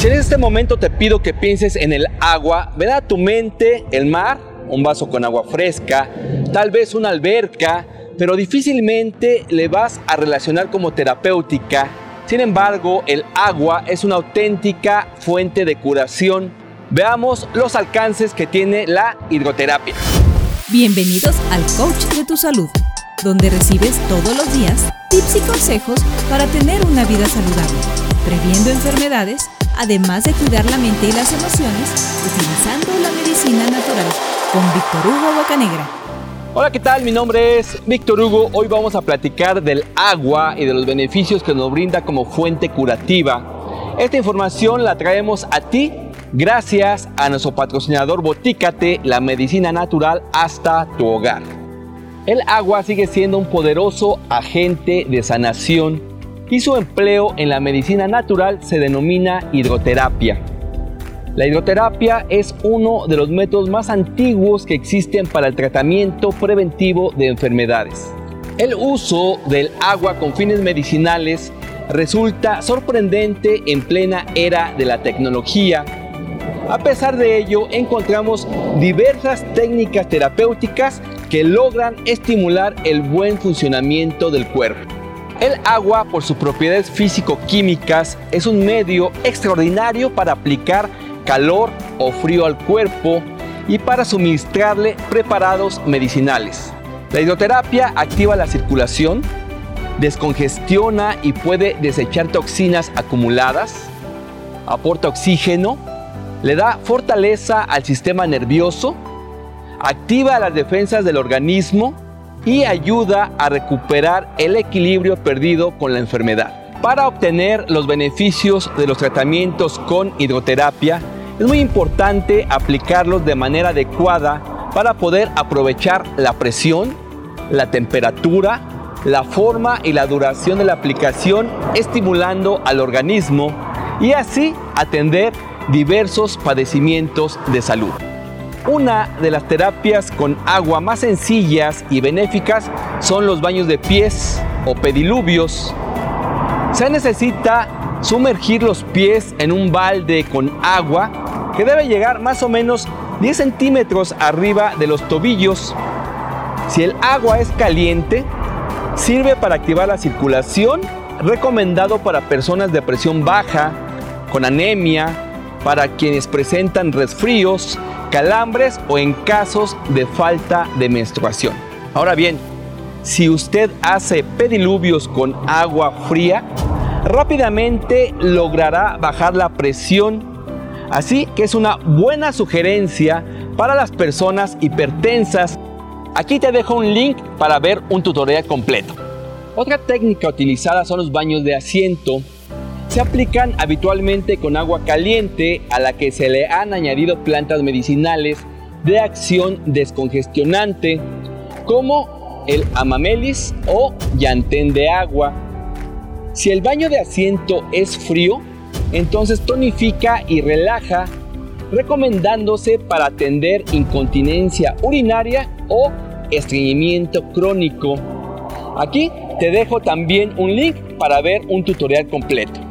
Si en este momento te pido que pienses en el agua, ven a tu mente el mar, un vaso con agua fresca, tal vez una alberca, pero difícilmente le vas a relacionar como terapéutica. Sin embargo, el agua es una auténtica fuente de curación. Veamos los alcances que tiene la hidroterapia. Bienvenidos al Coach de tu Salud, donde recibes todos los días tips y consejos para tener una vida saludable, previendo enfermedades, además de cuidar la mente y las emociones, utilizando la medicina natural, con Víctor Hugo Bocanegra. Hola, ¿qué tal? Mi nombre es Víctor Hugo. Hoy vamos a platicar del agua y de los beneficios que nos brinda como fuente curativa. Esta información la traemos a ti gracias a nuestro patrocinador Botícate, la medicina natural hasta tu hogar. El agua sigue siendo un poderoso agente de sanación y su empleo en la medicina natural se denomina hidroterapia. La hidroterapia es uno de los métodos más antiguos que existen para el tratamiento preventivo de enfermedades. El uso del agua con fines medicinales resulta sorprendente en plena era de la tecnología. A pesar de ello, encontramos diversas técnicas terapéuticas que logran estimular el buen funcionamiento del cuerpo. El agua, por sus propiedades físico-químicas, es un medio extraordinario para aplicar calor o frío al cuerpo y para suministrarle preparados medicinales. La hidroterapia activa la circulación, descongestiona y puede desechar toxinas acumuladas, aporta oxígeno, le da fortaleza al sistema nervioso, activa las defensas del organismo y ayuda a recuperar el equilibrio perdido con la enfermedad. Para obtener los beneficios de los tratamientos con hidroterapia, es muy importante aplicarlos de manera adecuada para poder aprovechar la presión, la temperatura, la forma y la duración de la aplicación, estimulando al organismo y así atender diversos padecimientos de salud. Una de las terapias con agua más sencillas y benéficas son los baños de pies o pediluvios. Se necesita sumergir los pies en un balde con agua que debe llegar más o menos 10 centímetros arriba de los tobillos. Si el agua es caliente, sirve para activar la circulación, recomendado para personas de presión baja, con anemia, para quienes presentan resfríos, calambres o en casos de falta de menstruación. Ahora bien, si usted hace pediluvios con agua fría, rápidamente logrará bajar la presión. Así que es una buena sugerencia para las personas hipertensas. Aquí te dejo un link para ver un tutorial completo. Otra técnica utilizada son los baños de asiento se aplican habitualmente con agua caliente a la que se le han añadido plantas medicinales de acción descongestionante como el amamelis o llantén de agua. Si el baño de asiento es frío, entonces tonifica y relaja, recomendándose para atender incontinencia urinaria o estreñimiento crónico. Aquí te dejo también un link para ver un tutorial completo.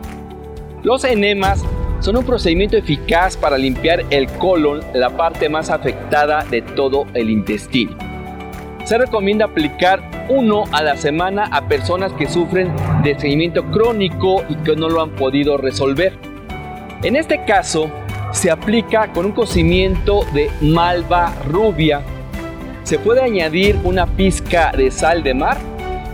Los enemas son un procedimiento eficaz para limpiar el colon, la parte más afectada de todo el intestino. Se recomienda aplicar uno a la semana a personas que sufren de estreñimiento crónico y que no lo han podido resolver. En este caso, se aplica con un cocimiento de malva rubia. Se puede añadir una pizca de sal de mar,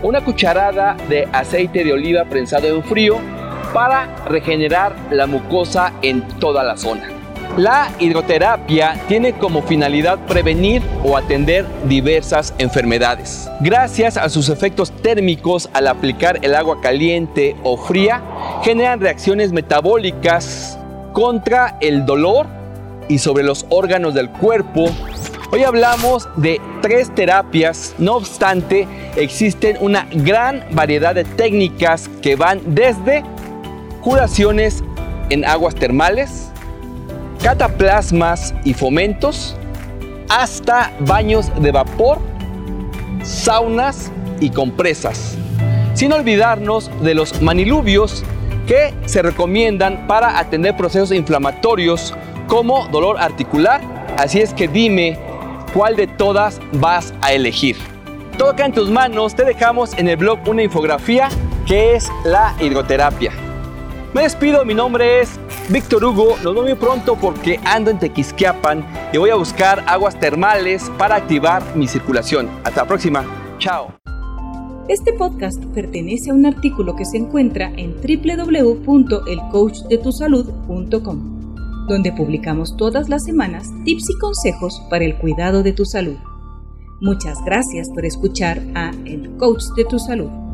una cucharada de aceite de oliva prensado en frío para regenerar la mucosa en toda la zona. La hidroterapia tiene como finalidad prevenir o atender diversas enfermedades. Gracias a sus efectos térmicos al aplicar el agua caliente o fría, generan reacciones metabólicas contra el dolor y sobre los órganos del cuerpo. Hoy hablamos de tres terapias, no obstante, existen una gran variedad de técnicas que van desde curaciones en aguas termales, cataplasmas y fomentos, hasta baños de vapor, saunas y compresas. Sin olvidarnos de los manilubios, que se recomiendan para atender procesos inflamatorios como dolor articular. Así es que dime cuál de todas vas a elegir. Todo en tus manos, te dejamos en el blog una infografía que es la hidroterapia. Me despido, mi nombre es Víctor Hugo, nos vemos muy pronto porque ando en Tequisquiapan y voy a buscar aguas termales para activar mi circulación. Hasta la próxima, chao. Este podcast pertenece a un artículo que se encuentra en www.elcoachdetusalud.com, donde publicamos todas las semanas tips y consejos para el cuidado de tu salud. Muchas gracias por escuchar a El Coach de tu Salud.